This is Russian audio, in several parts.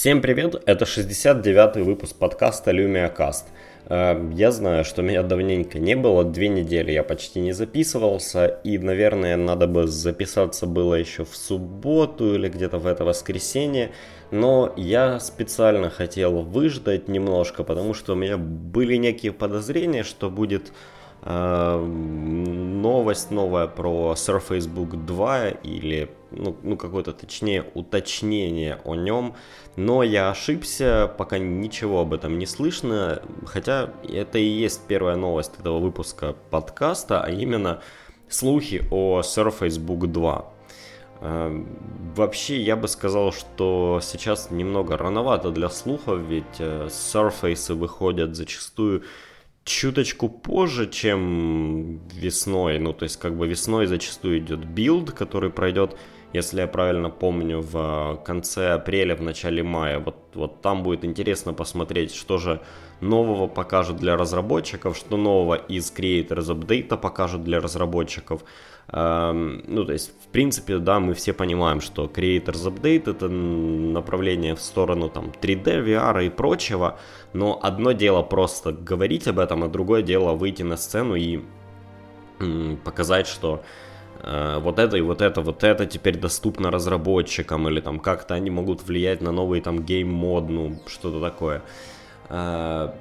Всем привет, это 69-й выпуск подкаста LumiaCast. Э, я знаю, что меня давненько не было, две недели я почти не записывался, и, наверное, надо бы записаться было еще в субботу или где-то в это воскресенье, но я специально хотел выждать немножко, потому что у меня были некие подозрения, что будет новость новая про Surface Book 2 или ну, ну какое-то точнее уточнение о нем, но я ошибся, пока ничего об этом не слышно, хотя это и есть первая новость этого выпуска подкаста, а именно слухи о Surface Book 2. Эм, вообще, я бы сказал, что сейчас немного рановато для слухов, ведь э, Surface выходят зачастую чуточку позже, чем весной. Ну, то есть, как бы весной зачастую идет Build, который пройдет если я правильно помню, в конце апреля, в начале мая. Вот, вот там будет интересно посмотреть, что же нового покажут для разработчиков, что нового из Creators Update покажут для разработчиков. Эм, ну, то есть, в принципе, да, мы все понимаем, что Creators Update это направление в сторону там 3D, VR и прочего, но одно дело просто говорить об этом, а другое дело выйти на сцену и показать, что Э, вот это и вот это, вот это теперь доступно разработчикам, или там как-то они могут влиять на новый там game mode, ну, что-то такое. Э,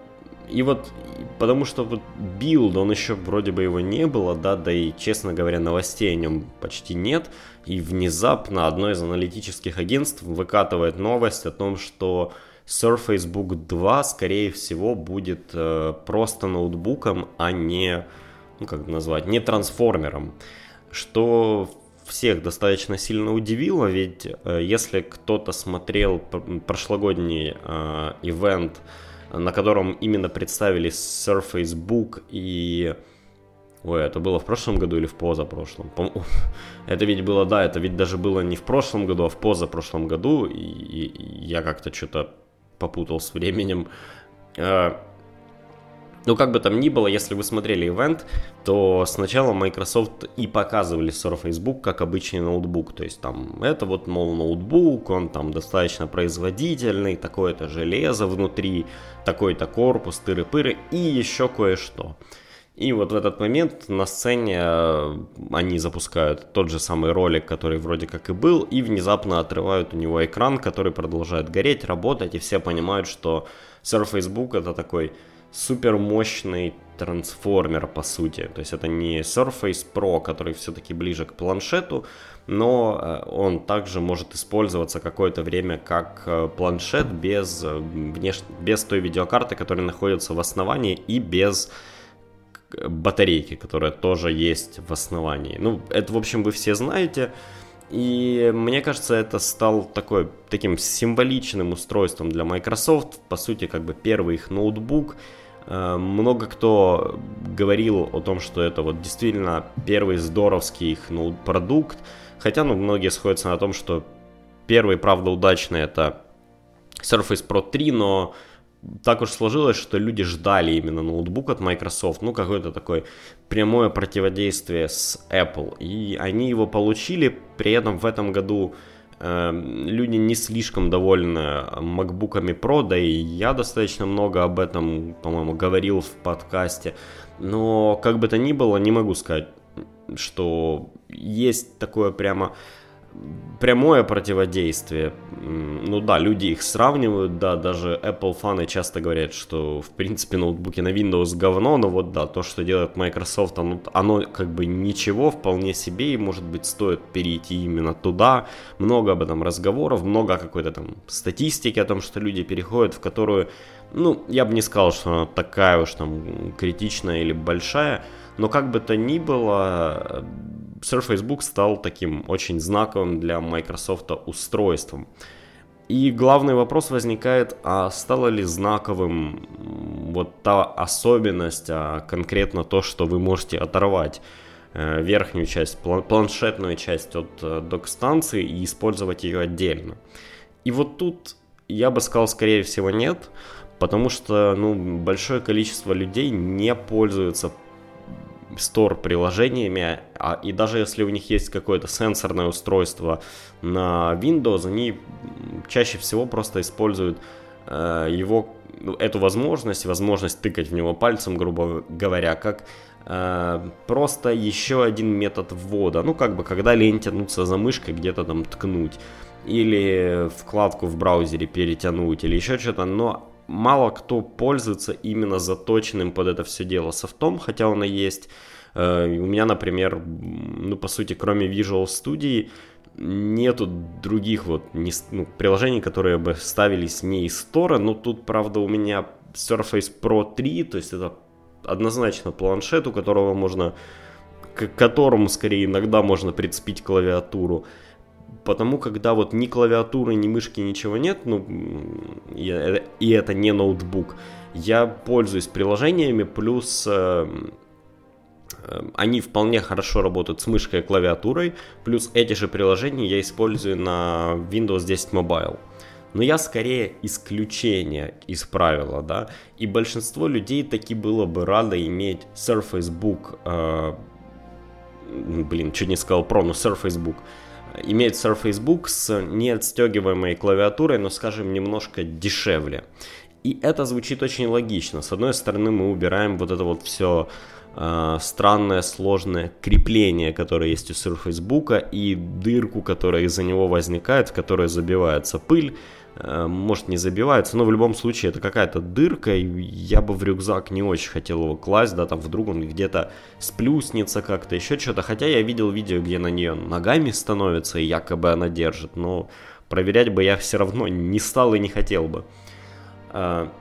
и вот, потому что вот Build, он еще вроде бы его не было, да, да и, честно говоря, новостей о нем почти нет, и внезапно одно из аналитических агентств выкатывает новость о том, что Surface Book 2, скорее всего, будет э, просто ноутбуком, а не, ну как назвать, не трансформером. Что всех достаточно сильно удивило, ведь э, если кто-то смотрел прошлогодний э, ивент, на котором именно представили Surface Book и... Ой, это было в прошлом году или в позапрошлом? Это ведь было, да, это ведь даже было не в прошлом году, а в позапрошлом году, и, и я как-то что-то попутал с временем. Э, ну, как бы там ни было, если вы смотрели ивент, то сначала Microsoft и показывали Surface Book как обычный ноутбук. То есть там это вот, мол, ноутбук, он там достаточно производительный, такое-то железо внутри, такой-то корпус, тыры-пыры и еще кое-что. И вот в этот момент на сцене э, они запускают тот же самый ролик, который вроде как и был, и внезапно отрывают у него экран, который продолжает гореть, работать, и все понимают, что Surface Book это такой супер мощный трансформер, по сути. То есть это не Surface Pro, который все-таки ближе к планшету, но э, он также может использоваться какое-то время как э, планшет без, э, внеш... без той видеокарты, которая находится в основании, и без батарейки, которая тоже есть в основании. Ну, это, в общем, вы все знаете. И мне кажется, это стал такой, таким символичным устройством для Microsoft. По сути, как бы первый их ноутбук. Э, много кто говорил о том, что это вот действительно первый здоровский их ну, продукт. Хотя, ну, многие сходятся на том, что первый, правда, удачный это Surface Pro 3, но так уж сложилось, что люди ждали именно ноутбук от Microsoft, ну, какое-то такое прямое противодействие с Apple. И они его получили, при этом в этом году люди не слишком довольны MacBook'ами Pro, да и я достаточно много об этом, по-моему, говорил в подкасте. Но, как бы то ни было, не могу сказать, что есть такое прямо прямое противодействие. Ну да, люди их сравнивают, да, даже Apple фаны часто говорят, что в принципе ноутбуки на Windows говно, но вот да, то, что делает Microsoft, оно, оно как бы ничего, вполне себе, и может быть стоит перейти именно туда. Много об этом разговоров, много какой-то там статистики о том, что люди переходят, в которую, ну, я бы не сказал, что она такая уж там критичная или большая, но как бы то ни было, Surface Book стал таким очень знаковым для Microsoft устройством. И главный вопрос возникает, а стало ли знаковым вот та особенность, а конкретно то, что вы можете оторвать э, верхнюю часть, планшетную часть от э, док-станции и использовать ее отдельно. И вот тут я бы сказал, скорее всего, нет, потому что ну, большое количество людей не пользуются Store приложениями, а, и даже если у них есть какое-то сенсорное устройство на Windows, они чаще всего просто используют э, его, ну, эту возможность, возможность тыкать в него пальцем, грубо говоря, как э, просто еще один метод ввода. Ну, как бы, когда лень тянуться за мышкой, где-то там ткнуть, или вкладку в браузере перетянуть, или еще что-то, но мало кто пользуется именно заточенным под это все дело софтом, хотя он и есть. Э, у меня, например, ну, по сути, кроме Visual Studio, нету других вот не, ну, приложений, которые бы ставились не из стора, но тут, правда, у меня Surface Pro 3, то есть это однозначно планшет, у которого можно, к которому скорее иногда можно прицепить клавиатуру. Потому когда вот ни клавиатуры, ни мышки, ничего нет, ну, и, и это не ноутбук, я пользуюсь приложениями, плюс э, э, они вполне хорошо работают с мышкой и клавиатурой, плюс эти же приложения я использую на Windows 10 Mobile. Но я скорее исключение из правила, да, и большинство людей таки было бы рады иметь Surface Book, э, блин, чуть не сказал Pro, но Surface Book, имеет Surface Book с неотстегиваемой клавиатурой, но, скажем, немножко дешевле. И это звучит очень логично. С одной стороны, мы убираем вот это вот все э, странное, сложное крепление, которое есть у Surface Book, и дырку, которая из-за него возникает, в которой забивается пыль, может не забивается, но в любом случае это какая-то дырка, я бы в рюкзак не очень хотел его класть, да, там вдруг он где-то сплюснется как-то, еще что-то, хотя я видел видео, где на нее ногами становится, и якобы она держит, но проверять бы я все равно не стал и не хотел бы. А,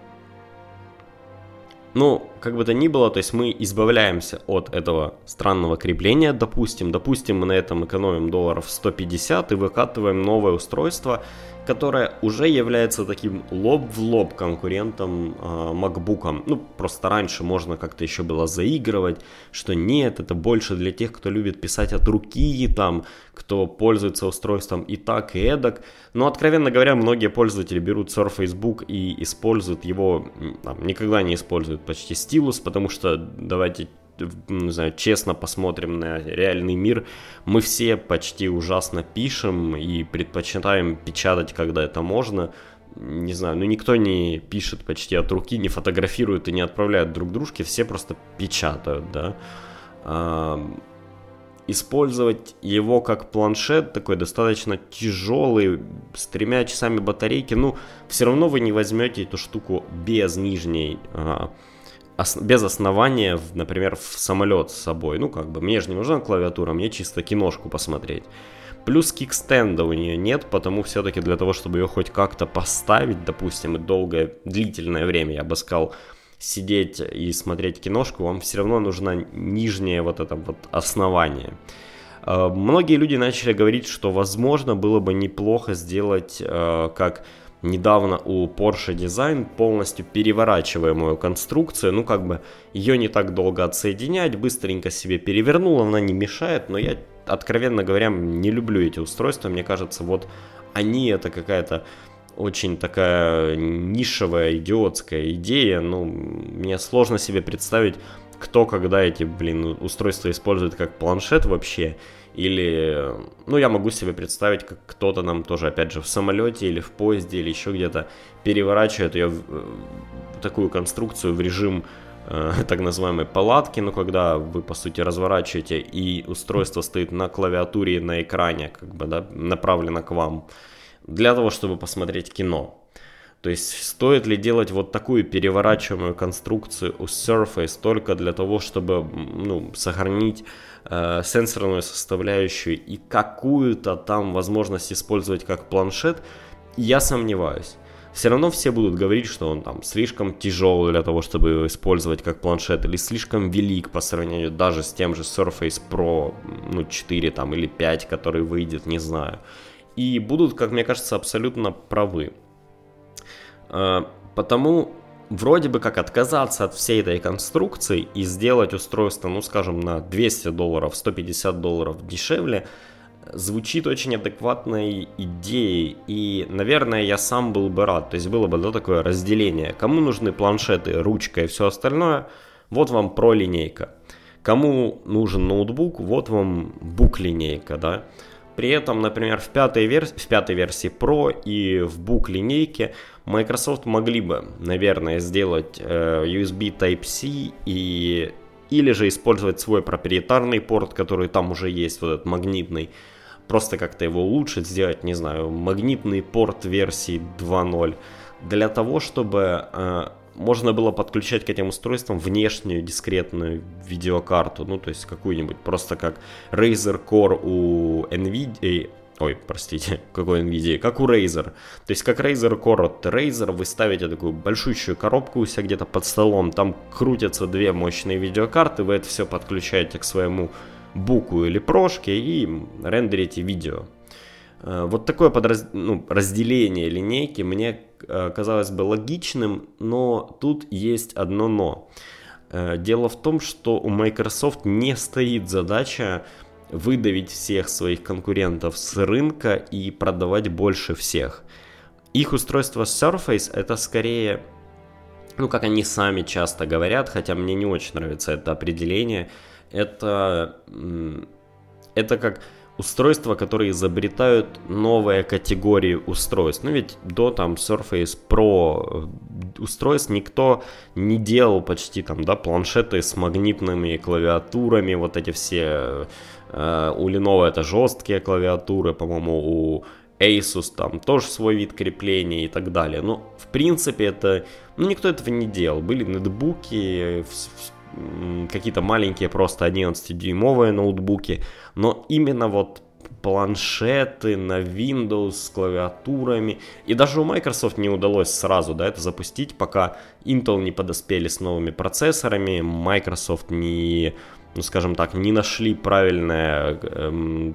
ну, как бы то ни было, то есть мы избавляемся от этого странного крепления, допустим, допустим, мы на этом экономим долларов 150 и выкатываем новое устройство, которая уже является таким лоб в лоб конкурентом э, MacBook. Ну, просто раньше можно как-то еще было заигрывать, что нет, это больше для тех, кто любит писать от руки, там, кто пользуется устройством и так, и эдак. Но, откровенно говоря, многие пользователи берут Surface Book и используют его, там, никогда не используют почти стилус, потому что, давайте не знаю, честно посмотрим на реальный мир, мы все почти ужасно пишем и предпочитаем печатать, когда это можно. Не знаю, ну никто не пишет почти от руки, не фотографирует и не отправляет друг дружке, все просто печатают, да. А, использовать его как планшет, такой достаточно тяжелый, с тремя часами батарейки, ну, все равно вы не возьмете эту штуку без нижней а, без основания, например, в самолет с собой. Ну, как бы, мне же не нужна клавиатура, мне чисто киношку посмотреть. Плюс кикстенда у нее нет, потому все-таки для того, чтобы ее хоть как-то поставить, допустим, и долгое, длительное время, я бы сказал, сидеть и смотреть киношку, вам все равно нужно нижнее вот это вот основание. А, многие люди начали говорить, что возможно было бы неплохо сделать а, как недавно у Porsche Design полностью переворачиваемую конструкцию, ну как бы ее не так долго отсоединять, быстренько себе перевернул, она не мешает, но я, откровенно говоря, не люблю эти устройства, мне кажется, вот они это какая-то очень такая нишевая, идиотская идея, ну, мне сложно себе представить, кто когда эти, блин, устройства использует как планшет вообще, или, ну, я могу себе представить, как кто-то нам тоже, опять же, в самолете или в поезде или еще где-то переворачивает ее в, в такую конструкцию в режим э, так называемой палатки, ну, когда вы, по сути, разворачиваете и устройство стоит на клавиатуре и на экране, как бы, да, направлено к вам, для того, чтобы посмотреть кино. То есть стоит ли делать вот такую переворачиваемую конструкцию у Surface только для того, чтобы ну, сохранить э, сенсорную составляющую и какую-то там возможность использовать как планшет, я сомневаюсь. Все равно все будут говорить, что он там слишком тяжелый для того, чтобы его использовать как планшет, или слишком велик по сравнению даже с тем же Surface Pro ну, 4 там, или 5, который выйдет, не знаю. И будут, как мне кажется, абсолютно правы. Э, потому вроде бы как отказаться от всей этой конструкции и сделать устройство, ну скажем, на 200 долларов, 150 долларов дешевле, звучит очень адекватной идеей. И, наверное, я сам был бы рад. То есть было бы да, такое разделение. Кому нужны планшеты, ручка и все остальное, вот вам про линейка. кому нужен ноутбук, вот вам бук-линейка, да. При этом, например, в пятой, верс... в пятой версии Pro и в бук-линейке Microsoft могли бы, наверное, сделать э, USB Type-C и или же использовать свой проприетарный порт, который там уже есть, вот этот магнитный, просто как-то его улучшить, сделать, не знаю, магнитный порт версии 2.0, для того, чтобы э, можно было подключать к этим устройствам внешнюю дискретную видеокарту, ну, то есть какую-нибудь, просто как Razer Core у NVIDIA, Ой, простите, какой NVIDIA, как у Razer. То есть как Razer Core от Razer вы ставите такую большущую коробку у себя где-то под столом, там крутятся две мощные видеокарты, вы это все подключаете к своему буку или прошке и рендерите видео. Э, вот такое подраз... ну, разделение линейки мне э, казалось бы логичным, но тут есть одно но. Э, дело в том, что у Microsoft не стоит задача выдавить всех своих конкурентов с рынка и продавать больше всех. Их устройство Surface это скорее, ну как они сами часто говорят, хотя мне не очень нравится это определение, это, это как устройства, которые изобретают новые категории устройств. Ну ведь до там Surface Pro э, устройств никто не делал почти там, да, планшеты с магнитными клавиатурами, вот эти все Э, у Lenovo это жесткие клавиатуры, по-моему, у Asus там тоже свой вид крепления и так далее. Но в принципе это, ну никто этого не делал. Были нетбуки, какие-то маленькие просто 11-дюймовые ноутбуки, но именно вот планшеты на Windows с клавиатурами. И даже у Microsoft не удалось сразу да, это запустить, пока Intel не подоспели с новыми процессорами, Microsoft не ну, скажем так, не нашли правильное, эм,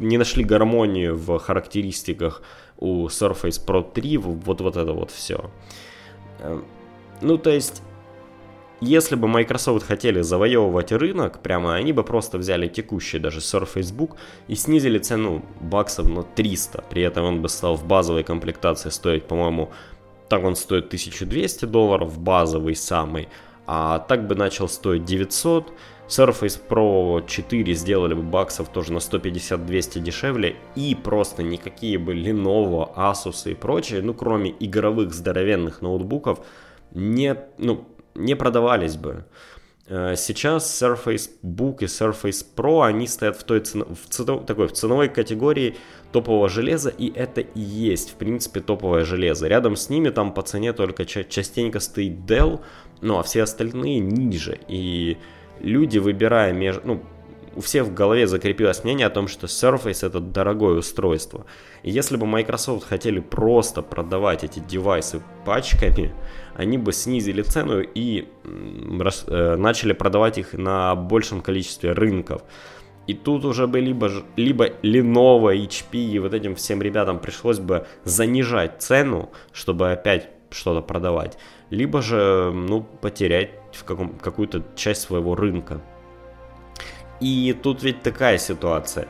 не нашли гармонию в характеристиках у Surface Pro 3, вот, вот это вот все. Эм, ну, то есть, если бы Microsoft хотели завоевывать рынок, прямо они бы просто взяли текущий даже Surface Book и снизили цену баксов на 300. При этом он бы стал в базовой комплектации стоить, по-моему, так он стоит 1200 долларов, базовый самый, а так бы начал стоить 900 Surface Pro 4 сделали бы баксов тоже на 150-200 дешевле, и просто никакие бы Lenovo, Asus и прочие, ну кроме игровых здоровенных ноутбуков, не, ну, не продавались бы. Э, сейчас Surface Book и Surface Pro, они стоят в, той цено, в, цено, такой, в ценовой категории топового железа, и это и есть, в принципе, топовое железо. Рядом с ними там по цене только частенько стоит Dell, ну а все остальные ниже. И люди, выбирая между... Ну, у всех в голове закрепилось мнение о том, что Surface это дорогое устройство. И если бы Microsoft хотели просто продавать эти девайсы пачками, они бы снизили цену и э, начали продавать их на большем количестве рынков. И тут уже бы либо, либо Lenovo, HP и вот этим всем ребятам пришлось бы занижать цену, чтобы опять что-то продавать, либо же, ну, потерять в каком, какую-то часть своего рынка. И тут ведь такая ситуация.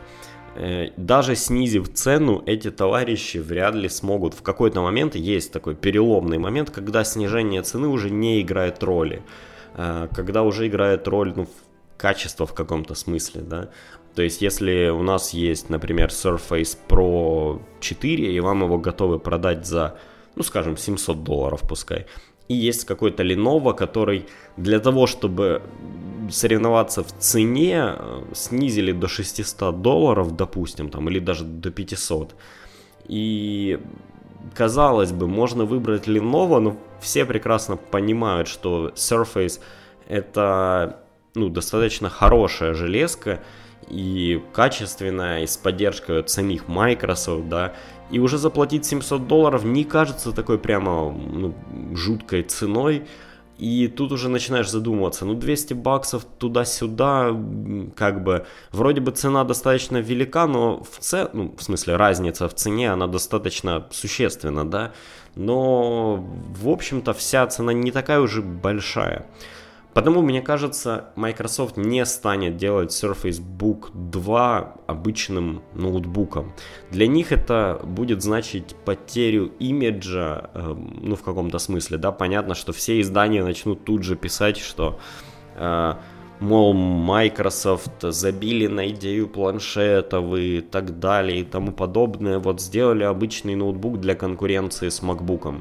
Э, даже снизив цену, эти товарищи вряд ли смогут. В какой-то момент есть такой переломный момент, когда снижение цены уже не играет роли. Э, когда уже играет роль ну, качество в каком-то смысле, да. То есть, если у нас есть, например, Surface Pro 4, и вам его готовы продать за, ну, скажем, 700 долларов пускай, и есть какой-то Lenovo, который для того, чтобы соревноваться в цене, э, снизили до 600 долларов, допустим, там, или даже до 500. И казалось бы, можно выбрать Lenovo, но все прекрасно понимают, что Surface это ну, достаточно хорошая железка и качественная, и с поддержкой от самих Microsoft, да, и уже заплатить 700 долларов не кажется такой прямо ну, жуткой ценой. И тут уже начинаешь задумываться, ну 200 баксов туда-сюда, как бы, вроде бы цена достаточно велика, но в цене, ну, в смысле разница в цене, она достаточно существенна, да, но, в общем-то, вся цена не такая уже большая. Потому, мне кажется, Microsoft не станет делать Surface Book 2 обычным ноутбуком. Для них это будет значить потерю имиджа, э, ну, в каком-то смысле, да, понятно, что все издания начнут тут же писать, что э, мол, Microsoft забили на идею планшетов и так далее и тому подобное, вот сделали обычный ноутбук для конкуренции с MacBook.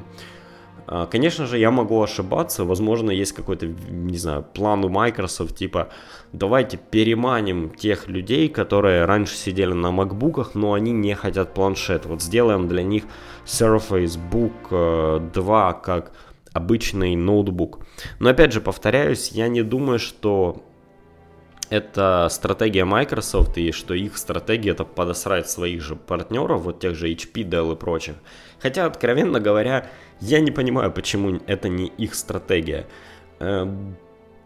А, конечно же, я могу ошибаться, возможно, есть какой-то, не знаю, план у Microsoft, типа, давайте переманим тех людей, которые раньше сидели на макбуках, но они не хотят планшет. Вот сделаем для них Surface Book 2 э, как обычный ноутбук. Но опять же, повторяюсь, я не думаю, что это стратегия Microsoft и что их стратегия это подосрать своих же партнеров, вот тех же HP, Dell и прочих. Хотя, откровенно говоря, я не понимаю, почему это не их стратегия. Эм,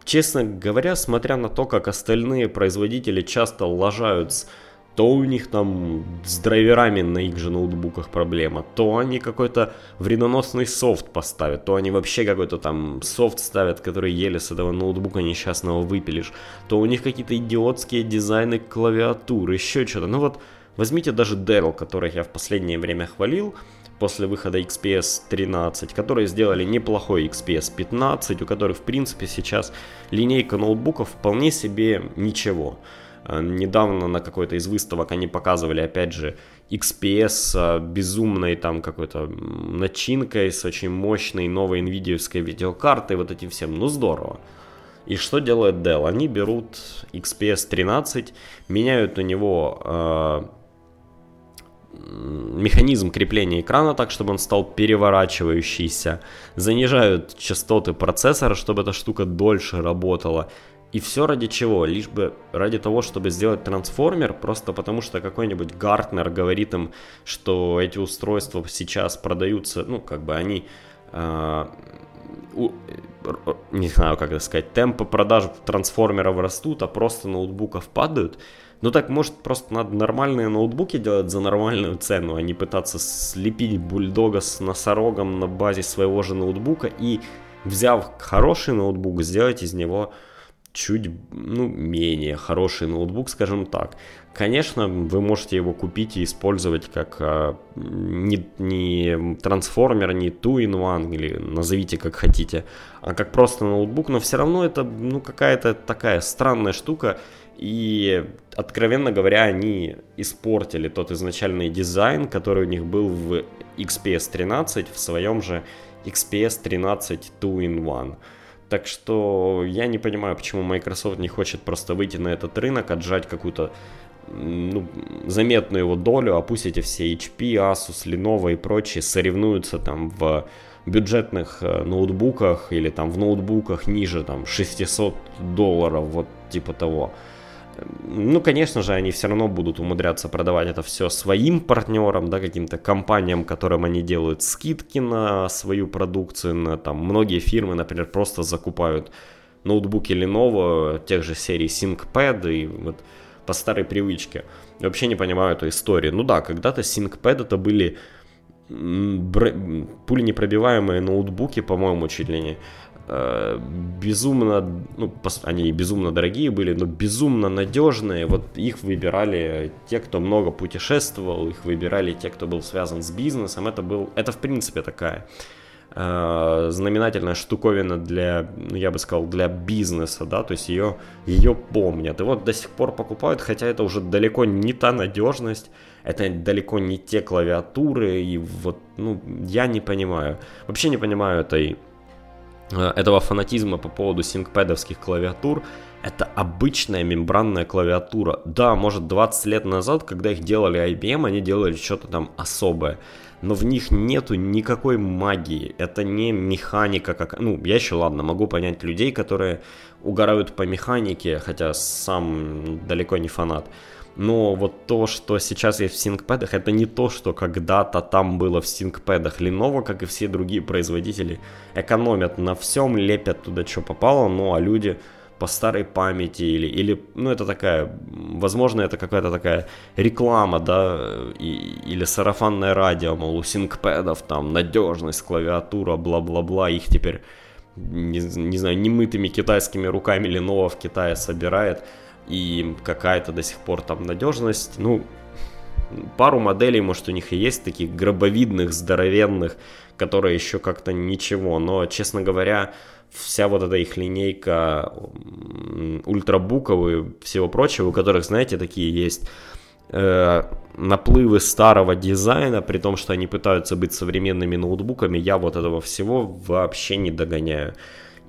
честно говоря, смотря на то, как остальные производители часто лажают то у них там с драйверами на их же ноутбуках проблема, то они какой-то вредоносный софт поставят, то они вообще какой-то там софт ставят, который еле с этого ноутбука несчастного выпилишь, то у них какие-то идиотские дизайны клавиатуры, еще что-то. Ну вот возьмите даже Dell, которых я в последнее время хвалил, после выхода XPS 13, которые сделали неплохой XPS 15, у которых в принципе сейчас линейка ноутбуков вполне себе ничего. Э, недавно на какой-то из выставок они показывали, опять же, XPS с безумной там какой-то начинкой, с очень мощной новой NVIDIA видеокартой, вот этим всем. Ну, здорово. И что делает Dell? Они берут XPS 13, меняют у него э, механизм крепления экрана так, чтобы он стал переворачивающийся, занижают частоты процессора, чтобы эта штука дольше работала, и все ради чего? Лишь бы ради того, чтобы сделать трансформер, просто потому что какой-нибудь Гартнер говорит им, что эти устройства сейчас продаются, ну, как бы они... Э, у, не знаю, как это сказать, темпы продаж трансформеров растут, а просто ноутбуков падают. Ну так, может, просто надо нормальные ноутбуки делать за нормальную цену, а не пытаться слепить бульдога с носорогом на базе своего же ноутбука и, взяв хороший ноутбук, сделать из него чуть ну, менее хороший ноутбук, скажем так. Конечно, вы можете его купить и использовать как а, не, не трансформер, не two-in-one, или назовите как хотите, а как просто ноутбук, но все равно это ну, какая-то такая странная штука, и, откровенно говоря, они испортили тот изначальный дизайн, который у них был в XPS 13, в своем же XPS 13 2-in-1. Так что я не понимаю, почему Microsoft не хочет просто выйти на этот рынок, отжать какую-то ну, заметную его долю, а пусть эти все HP, Asus, Lenovo и прочие соревнуются там в бюджетных э, ноутбуках или там в ноутбуках ниже там 600 долларов, вот типа того. Ну, конечно же, они все равно будут умудряться продавать это все своим партнерам, да, каким-то компаниям, которым они делают скидки на свою продукцию. На, там, многие фирмы, например, просто закупают ноутбуки Lenovo, тех же серий ThinkPad и вот по старой привычке. Вообще не понимаю эту историю. Ну да, когда-то ThinkPad это были пуленепробиваемые ноутбуки, по-моему, чуть ли не безумно, ну, они безумно дорогие были, но безумно надежные. Вот их выбирали те, кто много путешествовал, их выбирали те, кто был связан с бизнесом. Это был, это в принципе такая э, знаменательная штуковина для, ну, я бы сказал, для бизнеса, да, то есть ее, ее помнят. И вот до сих пор покупают, хотя это уже далеко не та надежность, это далеко не те клавиатуры, и вот, ну, я не понимаю, вообще не понимаю этой Э, этого фанатизма по поводу синкпэдовских клавиатур, это обычная мембранная клавиатура. Да, может 20 лет назад, когда их делали IBM, они делали что-то там особое. Но в них нету никакой магии. Это не механика, как... Ну, я еще, ладно, могу понять людей, которые угорают по механике, хотя сам далеко не фанат. Но вот то, что сейчас есть в ThinkPad, это не то, что когда-то там было в ThinkPad. Lenovo, как и все другие производители, экономят на всем, лепят туда, что попало, ну а люди по старой памяти или, или ну это такая, возможно, это какая-то такая реклама, да, и, или сарафанное радио, мол, у ThinkPad там надежность, клавиатура, бла-бла-бла, их теперь, не, не знаю, немытыми китайскими руками Lenovo в Китае собирает, и какая-то до сих пор там надежность, ну, пару моделей, может, у них и есть таких гробовидных, здоровенных, которые еще как-то ничего, но, честно говоря, вся вот эта их линейка ультрабуков и всего прочего, у которых, знаете, такие есть э, наплывы старого дизайна, при том, что они пытаются быть современными ноутбуками, я вот этого всего вообще не догоняю.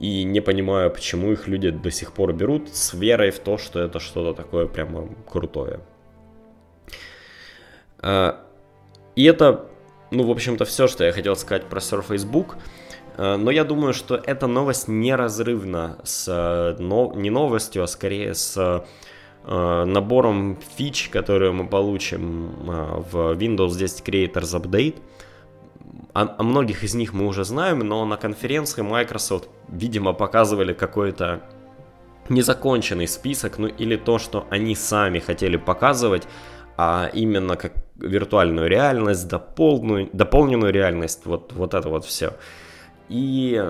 И не понимаю, почему их люди до сих пор берут с верой в то, что это что-то такое прямо крутое. Э, и это, ну, в общем-то, все, что я хотел сказать про Surface Book. Э, но я думаю, что эта новость неразрывна с не новостью, а скорее с э, набором фич, которые мы получим в Windows 10 Creators Update. О, о многих из них мы уже знаем, но на конференции Microsoft, видимо, показывали какой-то незаконченный список, ну или то, что они сами хотели показывать, а именно как виртуальную реальность, дополненную, дополненную реальность, вот, вот это вот все. И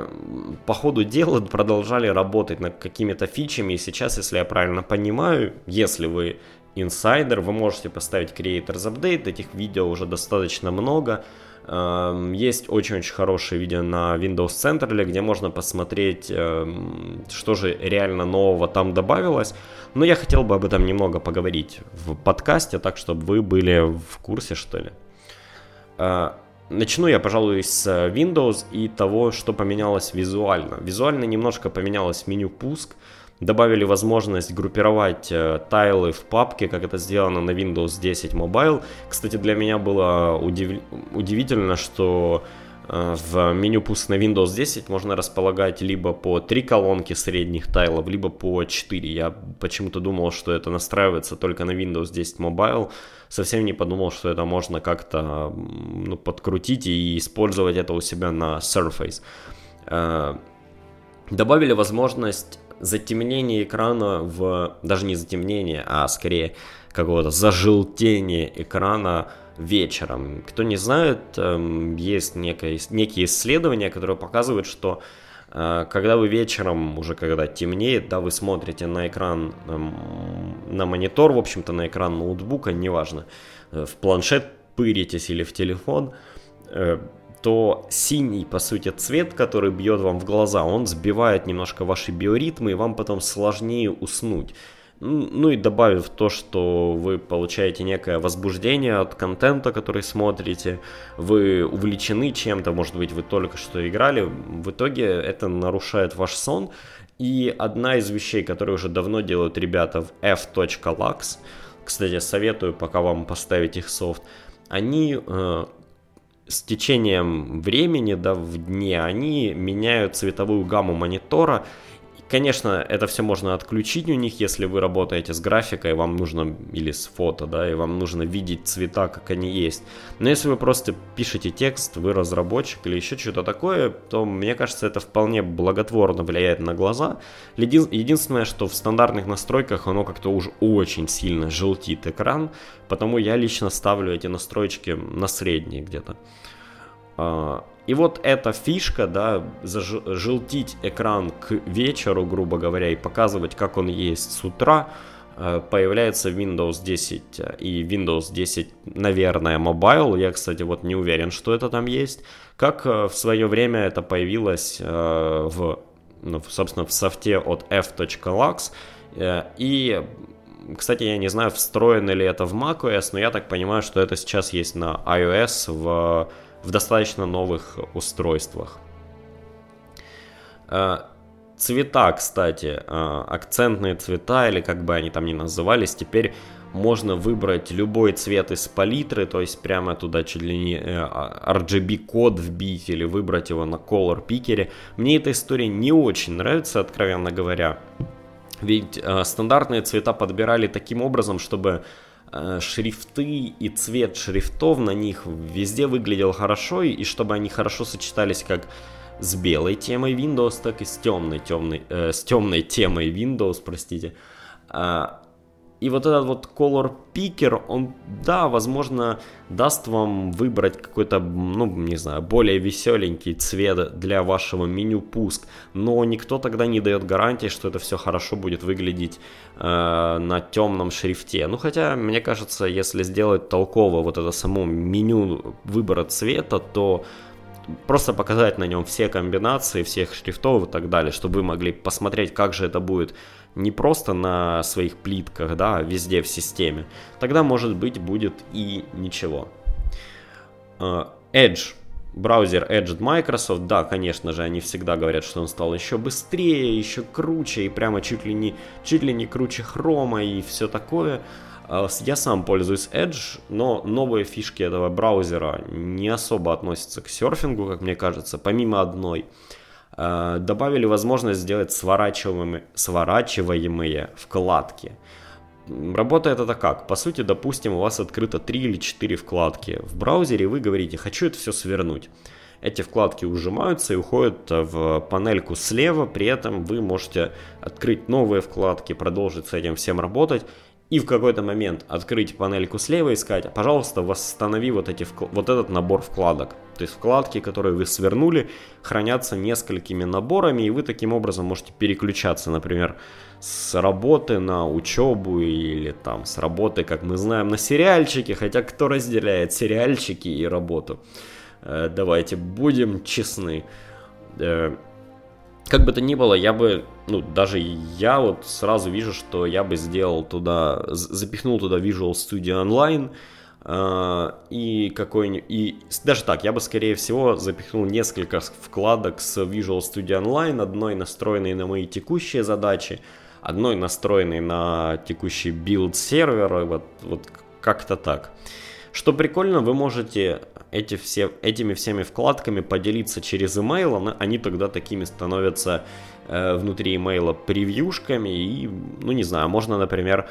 по ходу дела продолжали работать над какими-то фичами. И сейчас, если я правильно понимаю, если вы инсайдер, вы можете поставить Creators Update. Этих видео уже достаточно много. Эм, есть очень-очень хорошее видео на Windows Central, где можно посмотреть, эм, что же реально нового там добавилось. Но я хотел бы об этом немного поговорить в подкасте, так чтобы вы были в курсе, что ли. Э, Начну я, пожалуй, с Windows и того, что поменялось визуально. Визуально немножко поменялось меню пуск. Добавили возможность группировать э, тайлы в папке, как это сделано на Windows 10 Mobile. Кстати, для меня было удив... удивительно, что Э, в меню пуск на Windows 10 можно располагать либо по 3 колонки средних тайлов, либо по 4. Я почему-то думал, что это настраивается только на Windows 10 Mobile. Совсем не подумал, что это можно как-то ну, подкрутить и использовать это у себя на Surface. Э, добавили возможность затемнения экрана в... Даже не затемнение, а скорее какого-то зажелтения экрана вечером. Кто не знает, эм, есть некое, некие исследования, которые показывают, что э, когда вы вечером, уже когда темнеет, да, вы смотрите на экран, эм, на монитор, в общем-то, на экран ноутбука, неважно, э, в планшет пыритесь или в телефон, э, то синий, по сути, цвет, который бьет вам в глаза, он сбивает немножко ваши биоритмы, и вам потом сложнее уснуть. Ну и добавив то, что вы получаете некое возбуждение от контента, который смотрите, вы увлечены чем-то, может быть, вы только что играли, в итоге это нарушает ваш сон. И одна из вещей, которые уже давно делают ребята в f.lux, кстати, советую пока вам поставить их софт, они э, с течением времени, да, в дне, они меняют цветовую гамму монитора Конечно, это все можно отключить у них, если вы работаете с графикой, вам нужно, или с фото, да, и вам нужно видеть цвета, как они есть. Но если вы просто пишете текст, вы разработчик или еще что-то такое, то мне кажется, это вполне благотворно влияет на глаза. Единственное, что в стандартных настройках оно как-то уже очень сильно желтит экран, потому я лично ставлю эти настройки на средние где-то. А, и вот эта фишка, да, желтить экран к вечеру, грубо говоря, и показывать, как он есть с утра, э, появляется в Windows 10 и Windows 10, наверное, Mobile. Я, кстати, вот не уверен, что это там есть. Как э, в свое время это появилось э, в, ну, собственно, в софте от f.lux. И кстати, я не знаю, встроено ли это в macOS, но я так понимаю, что это сейчас есть на iOS в в достаточно новых устройствах. Э, цвета, кстати, э, акцентные цвета, или как бы они там ни назывались, теперь можно выбрать любой цвет из палитры, то есть прямо туда чуть ли не э, RGB код вбить или выбрать его на Color Picker. Мне эта история не очень нравится, откровенно говоря. Ведь э, стандартные цвета подбирали таким образом, чтобы шрифты и цвет шрифтов на них везде выглядел хорошо, и чтобы они хорошо сочетались как с белой темой Windows, так и с темной, темной, э, с темной темой Windows, простите. А, И вот этот вот Color Picker, он, да, возможно, даст вам выбрать какой-то, ну, не знаю, более веселенький цвет для вашего меню пуск, но никто тогда не дает гарантии, что это все хорошо будет выглядеть э, на темном шрифте. Ну, хотя, мне кажется, если сделать толково вот это само меню выбора цвета, то просто показать на нем все комбинации, всех шрифтов и так далее, чтобы вы могли посмотреть, как же это будет не просто на своих плитках, да, а везде в системе, тогда, может быть, будет и ничего. А, Edge, браузер Edge от Microsoft, да, конечно же, они всегда говорят, что он стал еще быстрее, еще круче, и прямо чуть ли не, чуть ли не круче хрома и все такое. А, я сам пользуюсь Edge, но новые фишки этого браузера не особо относятся к серфингу, как мне кажется, помимо одной – добавили возможность сделать сворачиваемые, сворачиваемые вкладки. Работает это как? По сути, допустим, у вас открыто 3 или 4 вкладки в браузере, и вы говорите, хочу это все свернуть. Эти вкладки ужимаются и уходят в панельку слева, при этом вы можете открыть новые вкладки, продолжить с этим всем работать, и в какой-то момент открыть панельку слева и сказать, пожалуйста, восстанови вот, эти, вот этот набор вкладок. То есть вкладки, которые вы свернули, хранятся несколькими наборами, и вы таким образом можете переключаться, например, с работы на учебу или там с работы, как мы знаем, на сериальчики, хотя кто разделяет сериальчики и работу? Э, давайте будем честны. Э, как бы то ни было, я бы, ну, даже я вот сразу вижу, что я бы сделал туда, запихнул туда Visual Studio Online, Uh, и какой-нибудь, и даже так, я бы скорее всего запихнул несколько вкладок с Visual Studio Online, одной настроенной на мои текущие задачи, одной настроенной на текущий билд сервера, вот, вот как-то так. Что прикольно, вы можете эти все, этими всеми вкладками поделиться через email, они тогда такими становятся э, внутри email превьюшками и, ну не знаю, можно, например,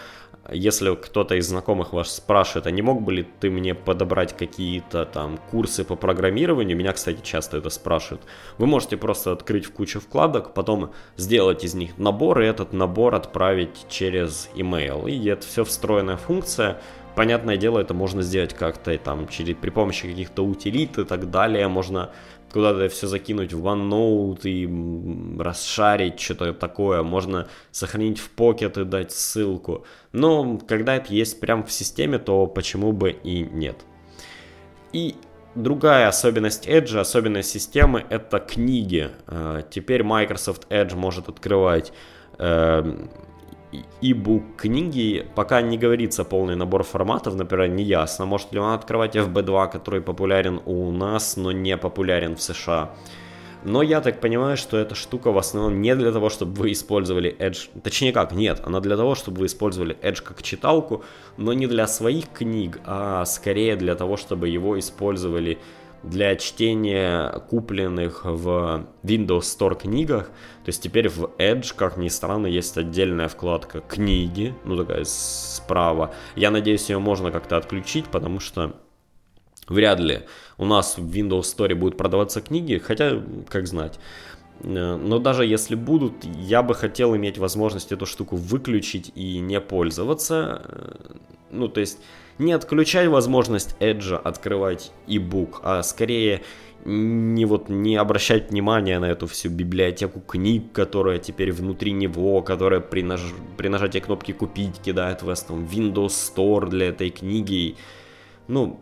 если кто-то из знакомых вас спрашивает, а не мог бы ли ты мне подобрать какие-то там курсы по программированию, меня, кстати, часто это спрашивают, вы можете просто открыть в кучу вкладок, потом сделать из них набор и этот набор отправить через email. И это все встроенная функция, Понятное дело, это можно сделать как-то там через, при помощи каких-то утилит и так далее. Можно куда-то все закинуть в OneNote и расшарить что-то такое. Можно сохранить в Pocket и дать ссылку. Но когда это есть прямо в системе, то почему бы и нет. И другая особенность Edge, особенность системы, это книги. Э, теперь Microsoft Edge может открывать эм, e-book книги, пока не говорится полный набор форматов, например, не ясно, может ли он открывать FB2, который популярен у нас, но не популярен в США. Но я так понимаю, что эта штука в основном не для того, чтобы вы использовали Edge, точнее как, нет, она для того, чтобы вы использовали Edge как читалку, но не для своих книг, а скорее для того, чтобы его использовали для чтения купленных в Windows Store книгах. То есть теперь в Edge, как ни странно, есть отдельная вкладка «Книги», ну такая справа. Я надеюсь, ее можно как-то отключить, потому что вряд ли у нас в Windows Store будут продаваться книги, хотя, как знать. Э, но даже если будут, я бы хотел иметь возможность эту штуку выключить и не пользоваться. Ну, то есть не отключать возможность Edge открывать e-book, а скорее не вот не обращать внимания на эту всю библиотеку книг, которая теперь внутри него, которая при, наж... при нажатии кнопки купить кидает вас там Windows Store для этой книги. Ну,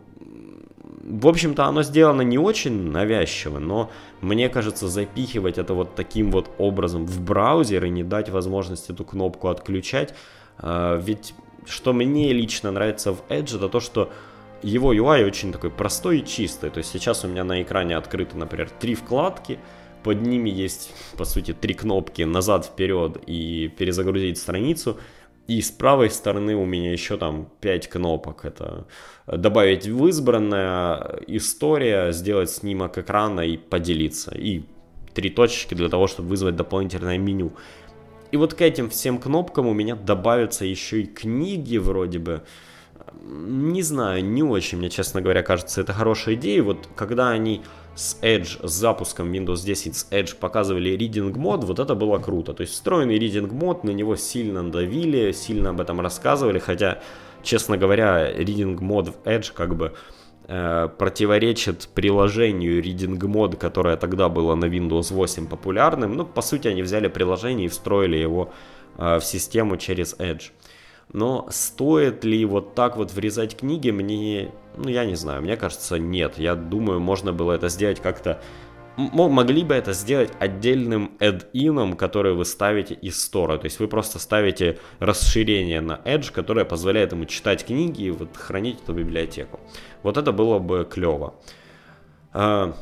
в общем-то, оно сделано не очень навязчиво, но мне кажется, запихивать это вот таким вот образом в браузер и не дать возможность эту кнопку отключать, э, ведь что мне лично нравится в Edge, это то, что его UI очень такой простой и чистый. То есть сейчас у меня на экране открыты, например, три вкладки, под ними есть, по сути, три кнопки назад, вперед и перезагрузить страницу. И с правой стороны у меня еще там 5 кнопок. Это добавить в избранное, история, сделать снимок экрана и поделиться. И три точки для того, чтобы вызвать дополнительное меню. И вот к этим всем кнопкам у меня добавятся еще и книги вроде бы. Не знаю, не очень мне, честно говоря, кажется, это хорошая идея. Вот когда они с Edge, с запуском Windows 10 с Edge показывали Reading мод, вот это было круто. То есть встроенный Reading мод, на него сильно давили, сильно об этом рассказывали, хотя, честно говоря, Reading мод в Edge как бы э, противоречит приложению Reading Mode, которое тогда было на Windows 8 популярным. Ну, по сути, они взяли приложение и встроили его э, в систему через Edge. Но стоит ли вот так вот врезать книги, мне, ну я не знаю, мне кажется нет. Я думаю, можно было это сделать как-то могли бы это сделать отдельным add-ином, который вы ставите из стора. То есть вы просто ставите расширение на Edge, которое позволяет ему читать книги и вот хранить эту библиотеку. Вот это было бы клево. А,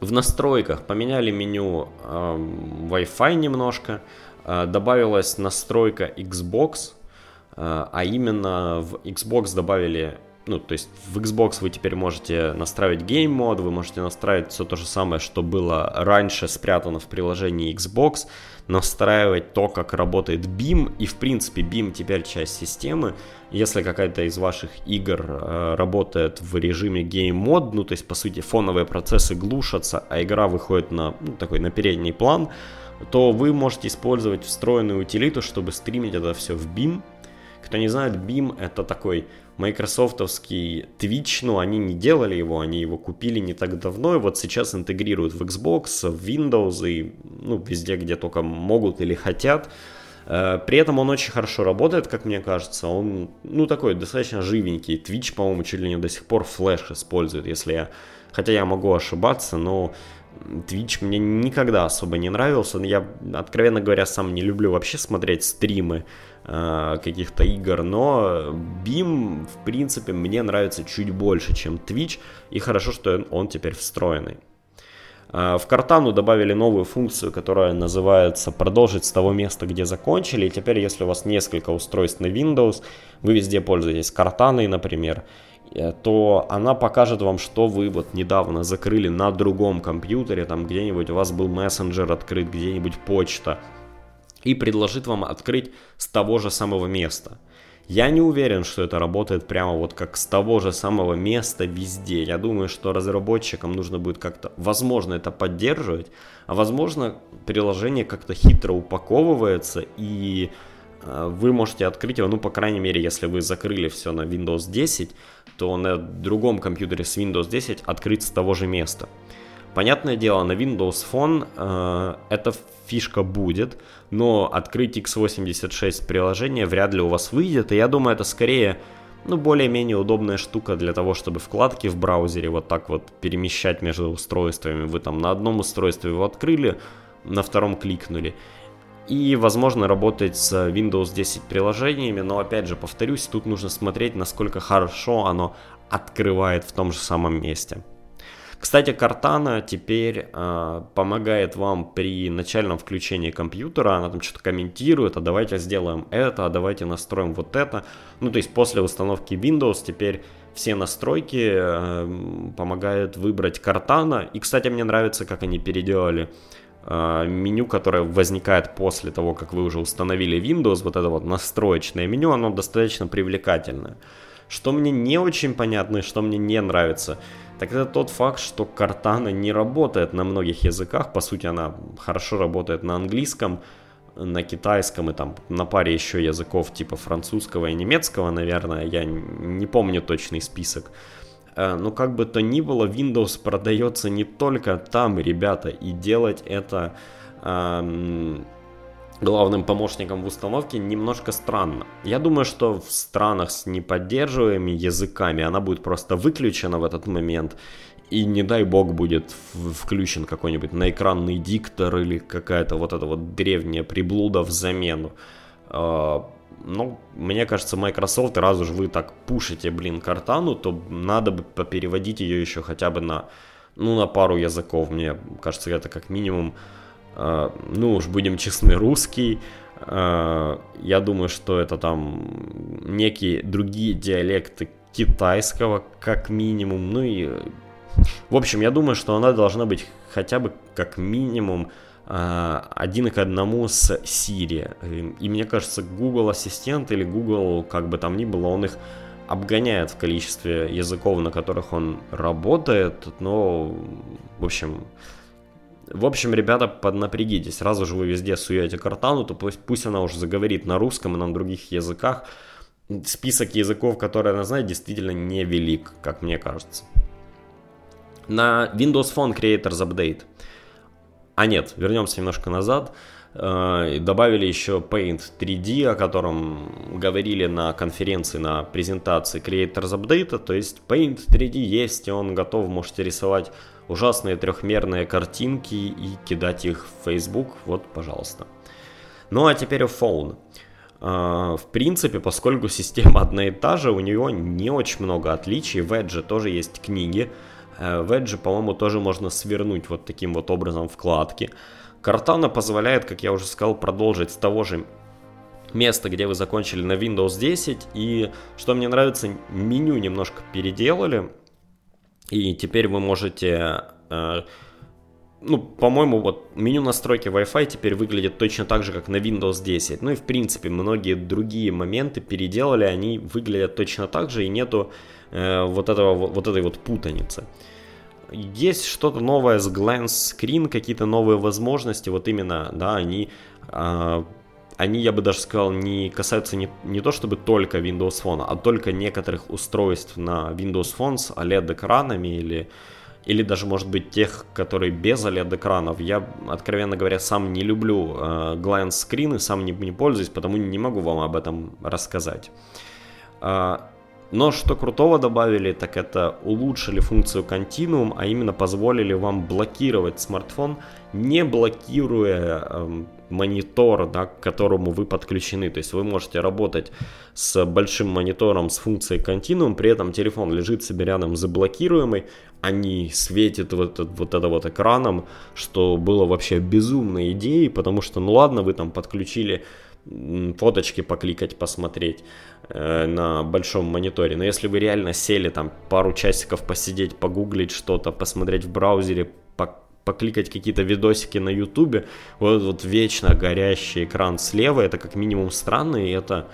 в настройках поменяли меню Wi-Fi немножко. А, добавилась настройка Xbox, а, а именно в Xbox добавили ну, то есть в Xbox вы теперь можете настраивать Game мод, вы можете настраивать все то же самое, что было раньше спрятано в приложении Xbox, настраивать то, как работает BIM, и в принципе BIM теперь часть системы. Если какая-то из ваших игр э, работает в режиме Game мод, ну, то есть по сути фоновые процессы глушатся, а игра выходит на ну, такой на передний план, то вы можете использовать встроенную утилиту, чтобы стримить это все в BIM. Кто не знает, BIM это такой майкрософтовский Twitch, ну, они не делали его, они его купили не так давно, и вот сейчас интегрируют в Xbox, в Windows и, ну, везде, где только могут или хотят. Э, при этом он очень хорошо работает, как мне кажется. Он, ну, такой достаточно живенький. Twitch, по-моему, чуть ли не до сих пор флеш использует, если я... Хотя я могу ошибаться, но Twitch мне никогда особо не нравился. Я, откровенно говоря, сам не люблю вообще смотреть стримы каких-то игр, но Beam, в принципе, мне нравится чуть больше, чем Twitch, и хорошо, что он теперь встроенный. Э, в Картану добавили новую функцию, которая называется «Продолжить с того места, где закончили». И теперь, если у вас несколько устройств на Windows, вы везде пользуетесь Картаной, например, э, то она покажет вам, что вы вот недавно закрыли на другом компьютере, там где-нибудь у вас был мессенджер открыт, где-нибудь почта, и предложит вам открыть с того же самого места. Я не уверен, что это работает прямо вот как с того же самого места везде. Я думаю, что разработчикам нужно будет как-то, возможно, это поддерживать, а возможно, приложение как-то хитро упаковывается и э, вы можете открыть его, ну, по крайней мере, если вы закрыли все на Windows 10, то на другом компьютере с Windows 10 открыть с того же места. Понятное дело, на Windows Phone э, эта фишка будет, но открыть x86 приложение вряд ли у вас выйдет, и я думаю, это скорее ну, более-менее удобная штука для того, чтобы вкладки в браузере вот так вот перемещать между устройствами. Вы там на одном устройстве его открыли, на втором кликнули. И, возможно, работать с Windows 10 приложениями, но, опять же, повторюсь, тут нужно смотреть, насколько хорошо оно открывает в том же самом месте. Кстати, Картана теперь э, помогает вам при начальном включении компьютера, она там что-то комментирует, а давайте сделаем это, а давайте настроим вот это. Ну, то есть после установки Windows теперь все настройки э, помогают выбрать Картана. И, кстати, мне нравится, как они переделали э, меню, которое возникает после того, как вы уже установили Windows, вот это вот настроечное меню, оно достаточно привлекательное. Что мне не очень понятно и что мне не нравится – так это тот факт, что Картана не работает на многих языках. По сути, она хорошо работает на английском, на китайском и там на паре еще языков типа французского и немецкого, наверное. Я не помню точный список. Э, но как бы то ни было, Windows продается не только там, ребята, и делать это главным помощником в установке немножко странно. Я думаю, что в странах с неподдерживаемыми языками она будет просто выключена в этот момент, и не дай бог будет включен какой-нибудь наэкранный диктор или какая-то вот эта вот древняя приблуда в замену. А, ну, мне кажется, Microsoft, раз уж вы так пушите, блин, картану, то надо бы переводить ее еще хотя бы на, ну, на пару языков. Мне кажется, это как минимум ну уж будем честны, русский. А, я думаю, что это там некие другие диалекты китайского, как минимум. Ну и, в общем, я думаю, что она должна быть хотя бы как минимум а, один к одному с Siri. И мне кажется, Google Ассистент или Google, как бы там ни было, он их обгоняет в количестве языков, на которых он работает, но, в общем, в общем, ребята, поднапрягитесь. Сразу же вы везде суете картану, то пусть, пусть она уже заговорит на русском и на других языках. Список языков, которые она знает, действительно невелик, как мне кажется. На Windows Phone Creators Update. А нет, вернемся немножко назад. Э, добавили еще Paint 3D, о котором говорили на конференции, на презентации Creators Update. То есть Paint 3D есть, и он готов, можете рисовать ужасные трехмерные картинки и кидать их в Facebook. Вот, пожалуйста. Ну а теперь Phone. Uh, в принципе, поскольку система одна и та же, у нее не очень много отличий. В Edge тоже есть книги. Uh, в Edge, по-моему, тоже можно свернуть вот таким вот образом вкладки. Cortana позволяет, как я уже сказал, продолжить с того же места, где вы закончили на Windows 10. И что мне нравится, меню немножко переделали. И теперь вы можете... Э, ну, по-моему, вот меню настройки Wi-Fi теперь выглядит точно так же, как на Windows 10. Ну и, в принципе, многие другие моменты переделали, они выглядят точно так же, и нету э, вот, этого, вот этой вот путаницы есть что-то новое с Glance Screen, какие-то новые возможности, вот именно, да, они, э, они, я бы даже сказал, не касаются не, не то чтобы только Windows Phone, а только некоторых устройств на Windows Phone с OLED-экранами или, или даже, может быть, тех, которые без OLED-экранов. Я, откровенно говоря, сам не люблю э, Glance и сам не, не пользуюсь, потому не могу вам об этом рассказать. Э, но что крутого добавили, так это улучшили функцию Continuum, а именно позволили вам блокировать смартфон, не блокируя э, монитор, да, к которому вы подключены. То есть вы можете работать с большим монитором с функцией Continuum, при этом телефон лежит себе рядом заблокируемый, а не светит вот, вот это вот экраном, что было вообще безумной идеей, потому что, ну ладно, вы там подключили фоточки покликать, посмотреть э, на большом мониторе. Но если вы реально сели там пару часиков посидеть, погуглить что-то, посмотреть в браузере, покликать какие-то видосики на ютубе, вот вот вечно горящий экран слева, это как минимум странно, и это,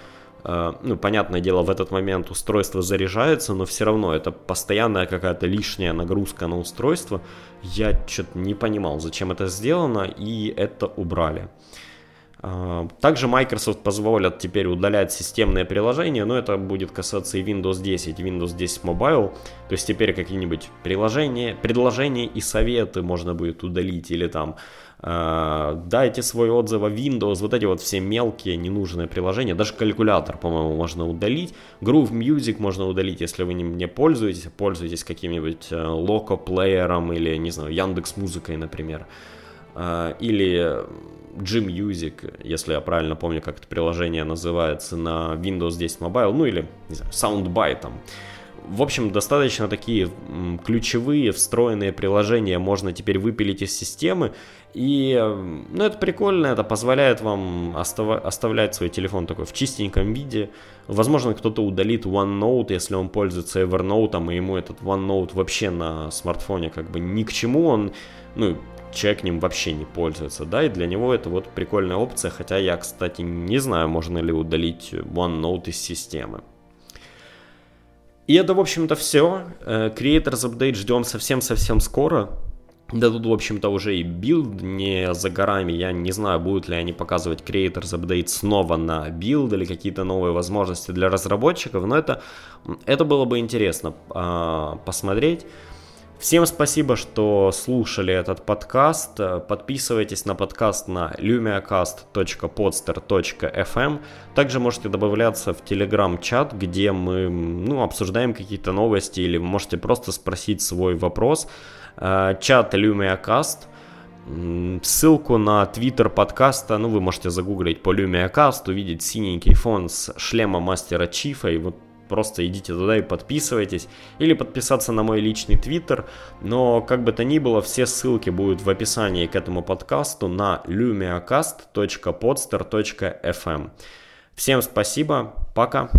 э, ну, понятное дело, в этот момент устройство заряжается, но все равно это постоянная какая-то лишняя нагрузка на устройство. Я что-то не понимал, зачем это сделано, и это убрали. Также Microsoft позволят теперь удалять системные приложения, но это будет касаться и Windows 10, Windows 10 Mobile. То есть теперь какие-нибудь приложения, предложения и советы можно будет удалить или там э, дайте свой отзыв о Windows, вот эти вот все мелкие ненужные приложения, даже калькулятор, по-моему, можно удалить, Groove Music можно удалить, если вы не пользуетесь, пользуетесь каким-нибудь э, Loco плеером или, не знаю, Яндекс Музыкой, например, э, или G-Music, если я правильно помню, как это приложение называется, на Windows 10 Mobile, ну или, не знаю, Soundbite там. В общем, достаточно такие ключевые встроенные приложения можно теперь выпилить из системы. И, ну, это прикольно, это позволяет вам остав- оставлять свой телефон такой в чистеньком виде. Возможно, кто-то удалит OneNote, если он пользуется Evernote, и ему этот OneNote вообще на смартфоне как бы ни к чему. Он, ну, человек ним вообще не пользуется, да, и для него это вот прикольная опция, хотя я, кстати, не знаю, можно ли удалить OneNote из системы. И это, в общем-то, все. Э, Creators Update ждем совсем-совсем скоро. Да тут, в общем-то, уже и Build не за горами. Я не знаю, будут ли они показывать Creators Update снова на Build или какие-то новые возможности для разработчиков. Но это, это было бы интересно а, посмотреть. Всем спасибо, что слушали этот подкаст. Подписывайтесь на подкаст на lumiacast.podster.fm. Также можете добавляться в телеграм-чат, где мы ну, обсуждаем какие-то новости или можете просто спросить свой вопрос. Э, чат Lumiacast. Ссылку на твиттер подкаста, ну, вы можете загуглить по Lumiacast, увидеть синенький фон с шлема мастера Чифа, и вот просто идите туда и подписывайтесь. Или подписаться на мой личный твиттер. Но как бы то ни было, все ссылки будут в описании к этому подкасту на lumiacast.podster.fm. Всем спасибо, пока.